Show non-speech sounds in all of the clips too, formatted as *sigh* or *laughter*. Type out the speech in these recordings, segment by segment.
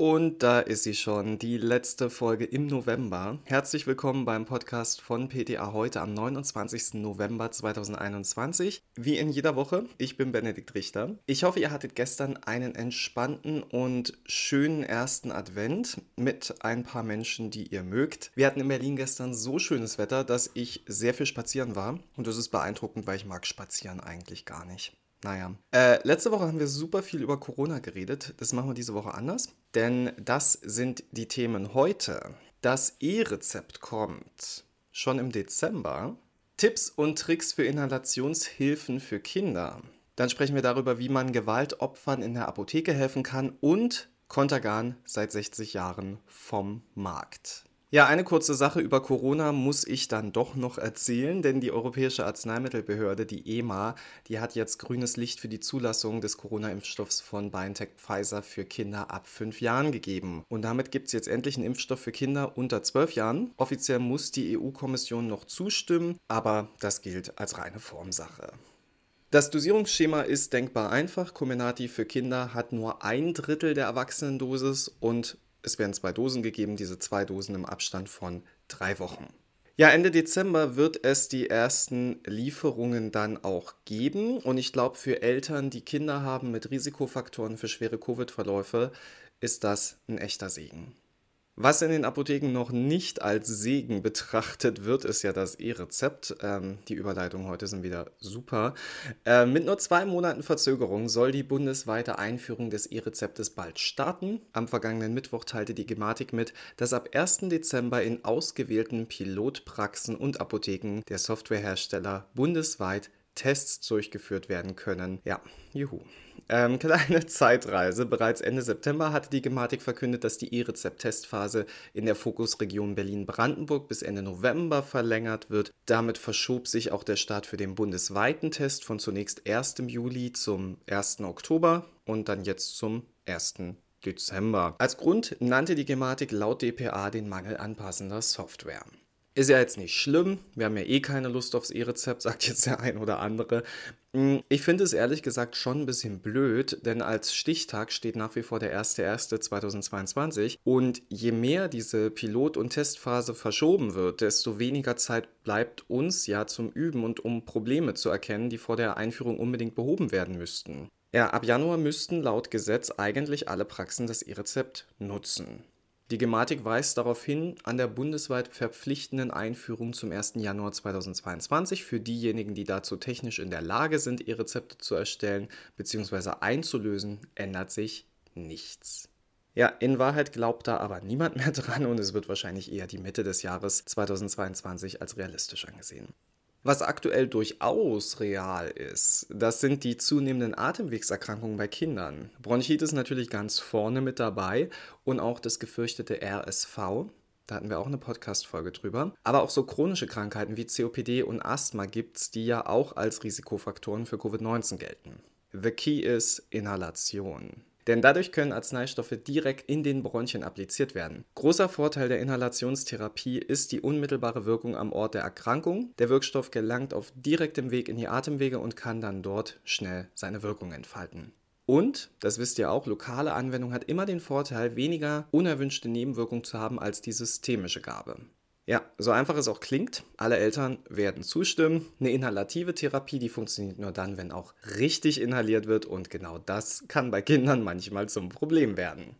Und da ist sie schon, die letzte Folge im November. Herzlich willkommen beim Podcast von PTA heute am 29. November 2021. Wie in jeder Woche, ich bin Benedikt Richter. Ich hoffe, ihr hattet gestern einen entspannten und schönen ersten Advent mit ein paar Menschen, die ihr mögt. Wir hatten in Berlin gestern so schönes Wetter, dass ich sehr viel spazieren war. Und das ist beeindruckend, weil ich mag spazieren eigentlich gar nicht. Naja. Äh, letzte Woche haben wir super viel über Corona geredet. Das machen wir diese Woche anders. Denn das sind die Themen heute. Das E-Rezept kommt schon im Dezember. Tipps und Tricks für Inhalationshilfen für Kinder. Dann sprechen wir darüber, wie man Gewaltopfern in der Apotheke helfen kann und Kontergan seit 60 Jahren vom Markt. Ja, eine kurze Sache über Corona muss ich dann doch noch erzählen, denn die Europäische Arzneimittelbehörde, die EMA, die hat jetzt grünes Licht für die Zulassung des Corona-Impfstoffs von BioNTech Pfizer für Kinder ab fünf Jahren gegeben. Und damit gibt es jetzt endlich einen Impfstoff für Kinder unter zwölf Jahren. Offiziell muss die EU-Kommission noch zustimmen, aber das gilt als reine Formsache. Das Dosierungsschema ist denkbar einfach. Comenati für Kinder hat nur ein Drittel der Erwachsenendosis und es werden zwei Dosen gegeben, diese zwei Dosen im Abstand von drei Wochen. Ja, Ende Dezember wird es die ersten Lieferungen dann auch geben. Und ich glaube, für Eltern, die Kinder haben mit Risikofaktoren für schwere Covid-Verläufe, ist das ein echter Segen. Was in den Apotheken noch nicht als Segen betrachtet wird, ist ja das E-Rezept. Ähm, die Überleitungen heute sind wieder super. Äh, mit nur zwei Monaten Verzögerung soll die bundesweite Einführung des E-Rezeptes bald starten. Am vergangenen Mittwoch teilte die Gematik mit, dass ab 1. Dezember in ausgewählten Pilotpraxen und Apotheken der Softwarehersteller bundesweit Tests durchgeführt werden können. Ja, juhu. Ähm, kleine *laughs* Zeitreise. Bereits Ende September hatte die Gematik verkündet, dass die E-Rezept-Testphase in der Fokusregion Berlin-Brandenburg bis Ende November verlängert wird. Damit verschob sich auch der Start für den bundesweiten Test von zunächst 1. Juli zum 1. Oktober und dann jetzt zum 1. Dezember. Als Grund nannte die Gematik laut DPA den Mangel an passender Software. Ist ja jetzt nicht schlimm. Wir haben ja eh keine Lust aufs E-Rezept, *laughs* sagt jetzt der ein oder andere. Hm, ich finde es ehrlich gesagt schon ein bisschen blöd, denn als Stichtag steht nach wie vor der 1.1.2022 und je mehr diese Pilot- und Testphase verschoben wird, desto weniger Zeit bleibt uns ja zum Üben und um Probleme zu erkennen, die vor der Einführung unbedingt behoben werden müssten. Ja, ab Januar müssten laut Gesetz eigentlich alle Praxen das E-Rezept nutzen. Die Gematik weist darauf hin, an der bundesweit verpflichtenden Einführung zum 1. Januar 2022 für diejenigen, die dazu technisch in der Lage sind, E-Rezepte zu erstellen bzw. einzulösen, ändert sich nichts. Ja, in Wahrheit glaubt da aber niemand mehr dran und es wird wahrscheinlich eher die Mitte des Jahres 2022 als realistisch angesehen. Was aktuell durchaus real ist, das sind die zunehmenden Atemwegserkrankungen bei Kindern. Bronchitis natürlich ganz vorne mit dabei und auch das gefürchtete RSV. Da hatten wir auch eine Podcast-Folge drüber. Aber auch so chronische Krankheiten wie COPD und Asthma gibt es, die ja auch als Risikofaktoren für Covid-19 gelten. The key is Inhalation. Denn dadurch können Arzneistoffe direkt in den Bronchien appliziert werden. Großer Vorteil der Inhalationstherapie ist die unmittelbare Wirkung am Ort der Erkrankung. Der Wirkstoff gelangt auf direktem Weg in die Atemwege und kann dann dort schnell seine Wirkung entfalten. Und, das wisst ihr auch, lokale Anwendung hat immer den Vorteil, weniger unerwünschte Nebenwirkungen zu haben als die systemische Gabe. Ja, so einfach es auch klingt, alle Eltern werden zustimmen. Eine inhalative Therapie, die funktioniert nur dann, wenn auch richtig inhaliert wird und genau das kann bei Kindern manchmal zum Problem werden.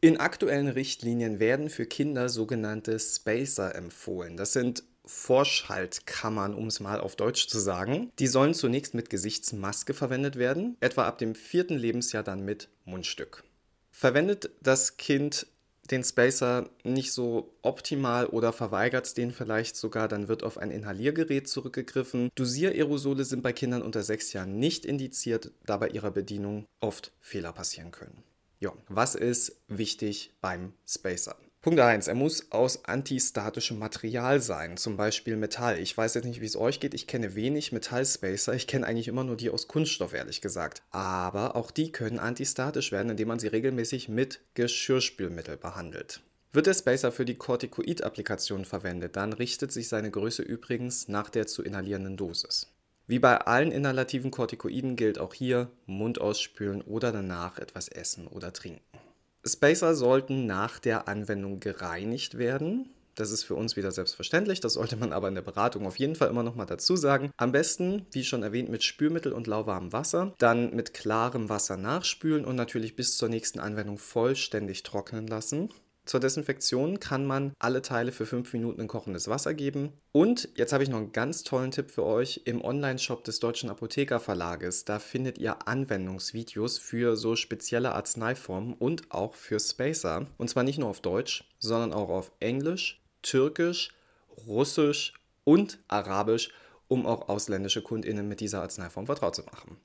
In aktuellen Richtlinien werden für Kinder sogenannte Spacer empfohlen. Das sind Vorschaltkammern, um es mal auf Deutsch zu sagen. Die sollen zunächst mit Gesichtsmaske verwendet werden, etwa ab dem vierten Lebensjahr dann mit Mundstück. Verwendet das Kind den Spacer nicht so optimal oder verweigert es den vielleicht sogar, dann wird auf ein Inhaliergerät zurückgegriffen. Dosiererosole sind bei Kindern unter sechs Jahren nicht indiziert, da bei ihrer Bedienung oft Fehler passieren können. Ja, was ist wichtig beim Spacer? Punkt 1. Er muss aus antistatischem Material sein, zum Beispiel Metall. Ich weiß jetzt nicht, wie es euch geht. Ich kenne wenig Metallspacer. Ich kenne eigentlich immer nur die aus Kunststoff, ehrlich gesagt. Aber auch die können antistatisch werden, indem man sie regelmäßig mit Geschirrspülmittel behandelt. Wird der Spacer für die Corticoid-Applikation verwendet, dann richtet sich seine Größe übrigens nach der zu inhalierenden Dosis. Wie bei allen inhalativen Corticoiden gilt auch hier Mund ausspülen oder danach etwas essen oder trinken. Spacer sollten nach der Anwendung gereinigt werden. Das ist für uns wieder selbstverständlich, das sollte man aber in der Beratung auf jeden Fall immer noch mal dazu sagen. Am besten, wie schon erwähnt, mit Spülmittel und lauwarmem Wasser, dann mit klarem Wasser nachspülen und natürlich bis zur nächsten Anwendung vollständig trocknen lassen. Zur Desinfektion kann man alle Teile für 5 Minuten in kochendes Wasser geben. Und jetzt habe ich noch einen ganz tollen Tipp für euch. Im Online-Shop des Deutschen Apothekerverlages, da findet ihr Anwendungsvideos für so spezielle Arzneiformen und auch für Spacer. Und zwar nicht nur auf Deutsch, sondern auch auf Englisch, Türkisch, Russisch und Arabisch, um auch ausländische KundInnen mit dieser Arzneiform vertraut zu machen.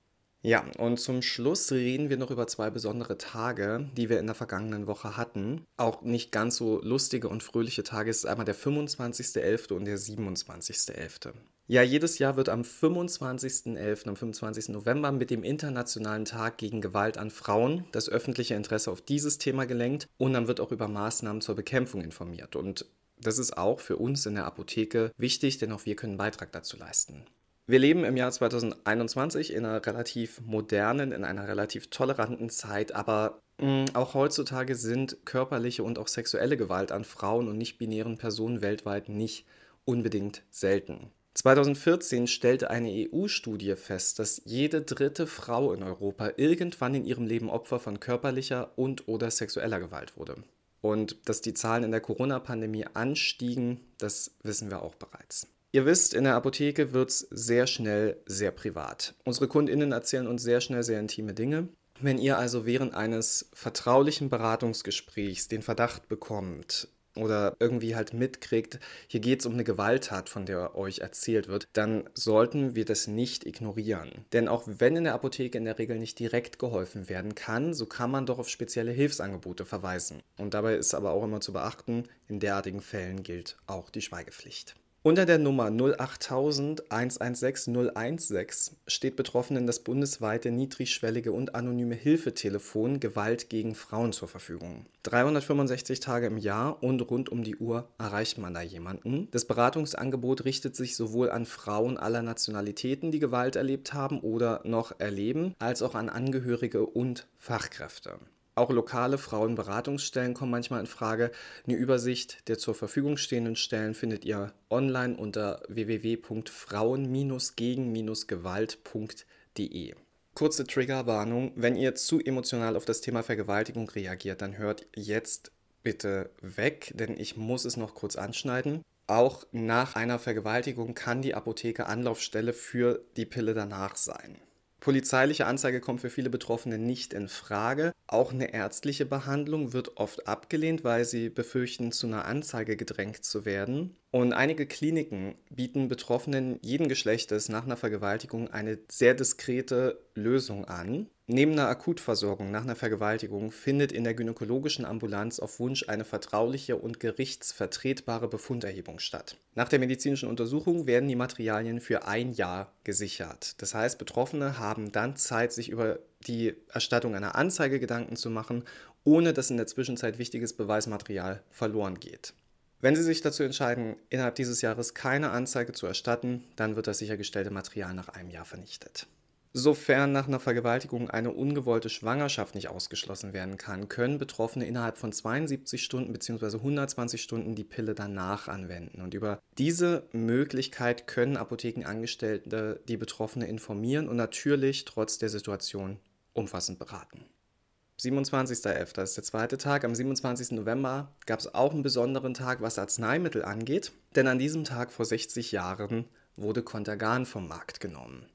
Ja, und zum Schluss reden wir noch über zwei besondere Tage, die wir in der vergangenen Woche hatten. Auch nicht ganz so lustige und fröhliche Tage. Es ist einmal der 25.11. und der 27.11. Ja, jedes Jahr wird am 25.11., am 25. November mit dem Internationalen Tag gegen Gewalt an Frauen das öffentliche Interesse auf dieses Thema gelenkt und dann wird auch über Maßnahmen zur Bekämpfung informiert. Und das ist auch für uns in der Apotheke wichtig, denn auch wir können einen Beitrag dazu leisten. Wir leben im Jahr 2021 in einer relativ modernen, in einer relativ toleranten Zeit, aber mm, auch heutzutage sind körperliche und auch sexuelle Gewalt an Frauen und nicht-binären Personen weltweit nicht unbedingt selten. 2014 stellte eine EU-Studie fest, dass jede dritte Frau in Europa irgendwann in ihrem Leben Opfer von körperlicher und/oder sexueller Gewalt wurde. Und dass die Zahlen in der Corona-Pandemie anstiegen, das wissen wir auch bereits. Ihr wisst, in der Apotheke wird es sehr schnell sehr privat. Unsere KundInnen erzählen uns sehr schnell sehr intime Dinge. Wenn ihr also während eines vertraulichen Beratungsgesprächs den Verdacht bekommt, oder irgendwie halt mitkriegt, hier geht es um eine Gewalttat, von der euch erzählt wird, dann sollten wir das nicht ignorieren. Denn auch wenn in der Apotheke in der Regel nicht direkt geholfen werden kann, so kann man doch auf spezielle Hilfsangebote verweisen. Und dabei ist aber auch immer zu beachten, in derartigen Fällen gilt auch die Schweigepflicht. Unter der Nummer 08000 116 016 steht Betroffenen das bundesweite niedrigschwellige und anonyme Hilfetelefon Gewalt gegen Frauen zur Verfügung. 365 Tage im Jahr und rund um die Uhr erreicht man da jemanden. Das Beratungsangebot richtet sich sowohl an Frauen aller Nationalitäten, die Gewalt erlebt haben oder noch erleben, als auch an Angehörige und Fachkräfte. Auch lokale Frauenberatungsstellen kommen manchmal in Frage. Eine Übersicht der zur Verfügung stehenden Stellen findet ihr online unter www.frauen-gegen-gewalt.de. Kurze Triggerwarnung, wenn ihr zu emotional auf das Thema Vergewaltigung reagiert, dann hört jetzt bitte weg, denn ich muss es noch kurz anschneiden. Auch nach einer Vergewaltigung kann die Apotheke Anlaufstelle für die Pille danach sein. Polizeiliche Anzeige kommt für viele Betroffene nicht in Frage. Auch eine ärztliche Behandlung wird oft abgelehnt, weil sie befürchten, zu einer Anzeige gedrängt zu werden. Und einige Kliniken bieten Betroffenen jeden Geschlechtes nach einer Vergewaltigung eine sehr diskrete Lösung an. Neben einer Akutversorgung nach einer Vergewaltigung findet in der gynäkologischen Ambulanz auf Wunsch eine vertrauliche und gerichtsvertretbare Befunderhebung statt. Nach der medizinischen Untersuchung werden die Materialien für ein Jahr gesichert. Das heißt, Betroffene haben dann Zeit, sich über die Erstattung einer Anzeige Gedanken zu machen, ohne dass in der Zwischenzeit wichtiges Beweismaterial verloren geht. Wenn Sie sich dazu entscheiden, innerhalb dieses Jahres keine Anzeige zu erstatten, dann wird das sichergestellte Material nach einem Jahr vernichtet. Sofern nach einer Vergewaltigung eine ungewollte Schwangerschaft nicht ausgeschlossen werden kann, können Betroffene innerhalb von 72 Stunden bzw. 120 Stunden die Pille danach anwenden. Und über diese Möglichkeit können Apothekenangestellte die Betroffene informieren und natürlich trotz der Situation umfassend beraten. 27.11. ist der zweite Tag. Am 27. November gab es auch einen besonderen Tag, was Arzneimittel angeht, denn an diesem Tag vor 60 Jahren wurde Contergan vom Markt genommen.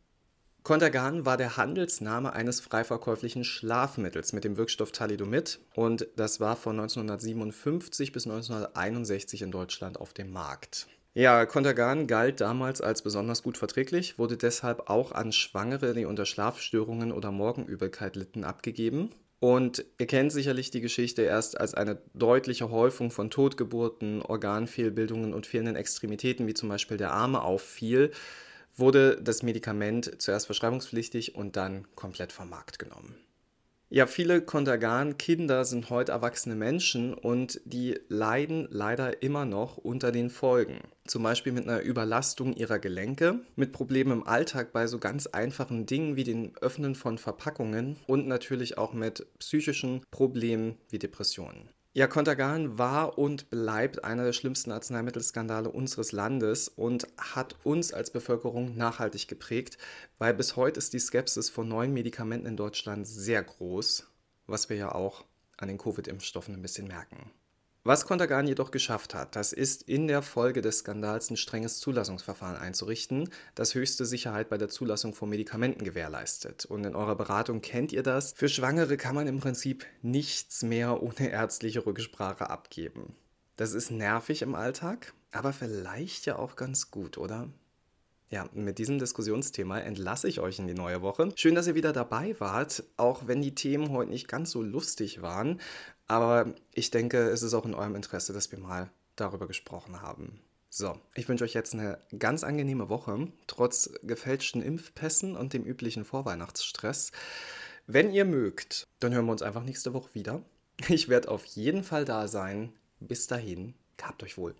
Contergan war der Handelsname eines freiverkäuflichen Schlafmittels mit dem Wirkstoff Thalidomid und das war von 1957 bis 1961 in Deutschland auf dem Markt. Ja, Contergan galt damals als besonders gut verträglich, wurde deshalb auch an Schwangere, die unter Schlafstörungen oder Morgenübelkeit litten, abgegeben. Und ihr kennt sicherlich die Geschichte erst als eine deutliche Häufung von Totgeburten, Organfehlbildungen und fehlenden Extremitäten, wie zum Beispiel der Arme, auffiel wurde das Medikament zuerst verschreibungspflichtig und dann komplett vom Markt genommen. Ja, viele Kontergan-Kinder sind heute erwachsene Menschen und die leiden leider immer noch unter den Folgen. Zum Beispiel mit einer Überlastung ihrer Gelenke, mit Problemen im Alltag bei so ganz einfachen Dingen wie dem Öffnen von Verpackungen und natürlich auch mit psychischen Problemen wie Depressionen. Ja, Contergan war und bleibt einer der schlimmsten Arzneimittelskandale unseres Landes und hat uns als Bevölkerung nachhaltig geprägt, weil bis heute ist die Skepsis vor neuen Medikamenten in Deutschland sehr groß, was wir ja auch an den Covid-Impfstoffen ein bisschen merken. Was Contergan jedoch geschafft hat, das ist in der Folge des Skandals ein strenges Zulassungsverfahren einzurichten, das höchste Sicherheit bei der Zulassung von Medikamenten gewährleistet. Und in eurer Beratung kennt ihr das. Für Schwangere kann man im Prinzip nichts mehr ohne ärztliche Rücksprache abgeben. Das ist nervig im Alltag, aber vielleicht ja auch ganz gut, oder? Ja, mit diesem Diskussionsthema entlasse ich euch in die neue Woche. Schön, dass ihr wieder dabei wart, auch wenn die Themen heute nicht ganz so lustig waren. Aber ich denke, es ist auch in eurem Interesse, dass wir mal darüber gesprochen haben. So, ich wünsche euch jetzt eine ganz angenehme Woche, trotz gefälschten Impfpässen und dem üblichen Vorweihnachtsstress. Wenn ihr mögt, dann hören wir uns einfach nächste Woche wieder. Ich werde auf jeden Fall da sein. Bis dahin, gehabt euch wohl.